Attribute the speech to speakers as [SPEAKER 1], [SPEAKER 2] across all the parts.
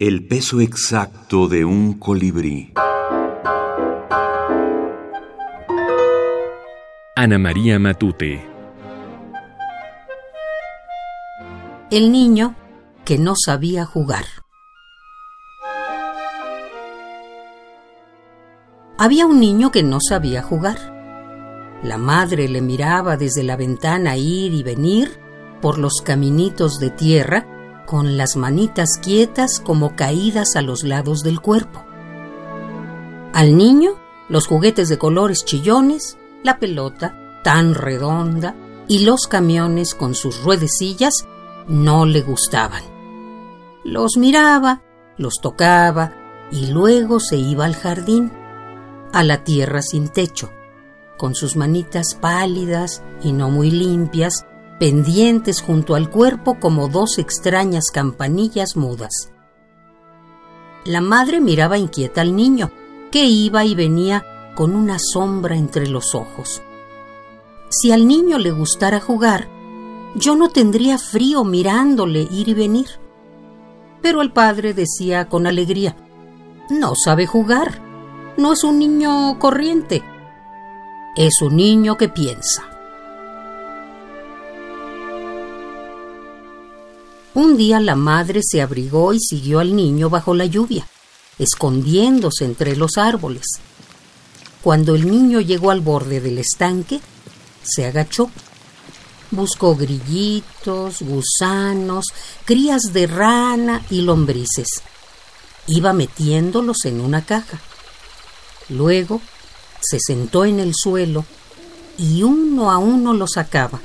[SPEAKER 1] El peso exacto de un colibrí.
[SPEAKER 2] Ana María Matute.
[SPEAKER 3] El niño que no sabía jugar. Había un niño que no sabía jugar. La madre le miraba desde la ventana ir y venir por los caminitos de tierra con las manitas quietas como caídas a los lados del cuerpo. Al niño, los juguetes de colores chillones, la pelota tan redonda y los camiones con sus ruedecillas no le gustaban. Los miraba, los tocaba y luego se iba al jardín a la tierra sin techo, con sus manitas pálidas y no muy limpias, pendientes junto al cuerpo como dos extrañas campanillas mudas. La madre miraba inquieta al niño, que iba y venía con una sombra entre los ojos. Si al niño le gustara jugar, yo no tendría frío mirándole ir y venir. Pero el padre decía con alegría, no sabe jugar no es un niño corriente, es un niño que piensa. Un día la madre se abrigó y siguió al niño bajo la lluvia, escondiéndose entre los árboles. Cuando el niño llegó al borde del estanque, se agachó. Buscó grillitos, gusanos, crías de rana y lombrices. Iba metiéndolos en una caja. Luego se sentó en el suelo y uno a uno lo sacaba.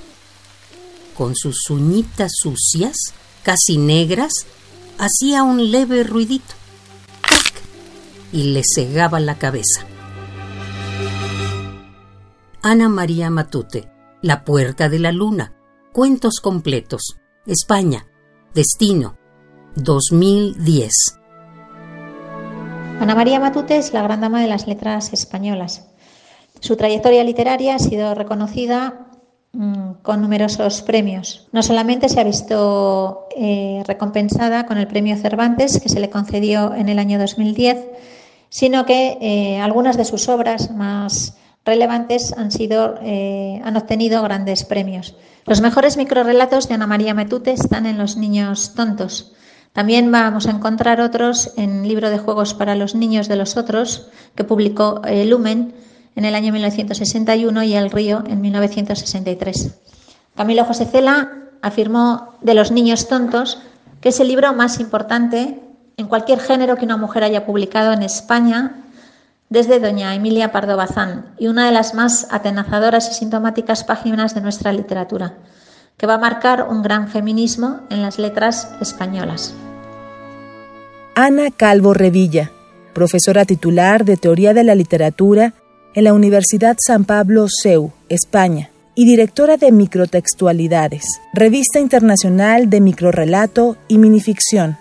[SPEAKER 3] Con sus uñitas sucias, casi negras, hacía un leve ruidito. y le cegaba la cabeza. Ana María Matute, La Puerta de la Luna, Cuentos Completos, España, Destino, 2010.
[SPEAKER 4] Ana María Matute es la gran dama de las letras españolas. Su trayectoria literaria ha sido reconocida con numerosos premios. No solamente se ha visto eh, recompensada con el premio Cervantes, que se le concedió en el año 2010, sino que eh, algunas de sus obras más relevantes han, sido, eh, han obtenido grandes premios. Los mejores microrelatos de Ana María Matute están en Los Niños Tontos, también vamos a encontrar otros en Libro de Juegos para los Niños de los Otros, que publicó Lumen en el año 1961 y El Río en 1963. Camilo José Cela afirmó de Los Niños Tontos que es el libro más importante en cualquier género que una mujer haya publicado en España desde doña Emilia Pardo Bazán y una de las más atenazadoras y sintomáticas páginas de nuestra literatura, que va a marcar un gran feminismo en las letras españolas.
[SPEAKER 5] Ana Calvo Revilla, profesora titular de Teoría de la Literatura en la Universidad San Pablo CEU, España, y directora de Microtextualidades, revista internacional de microrelato y minificción.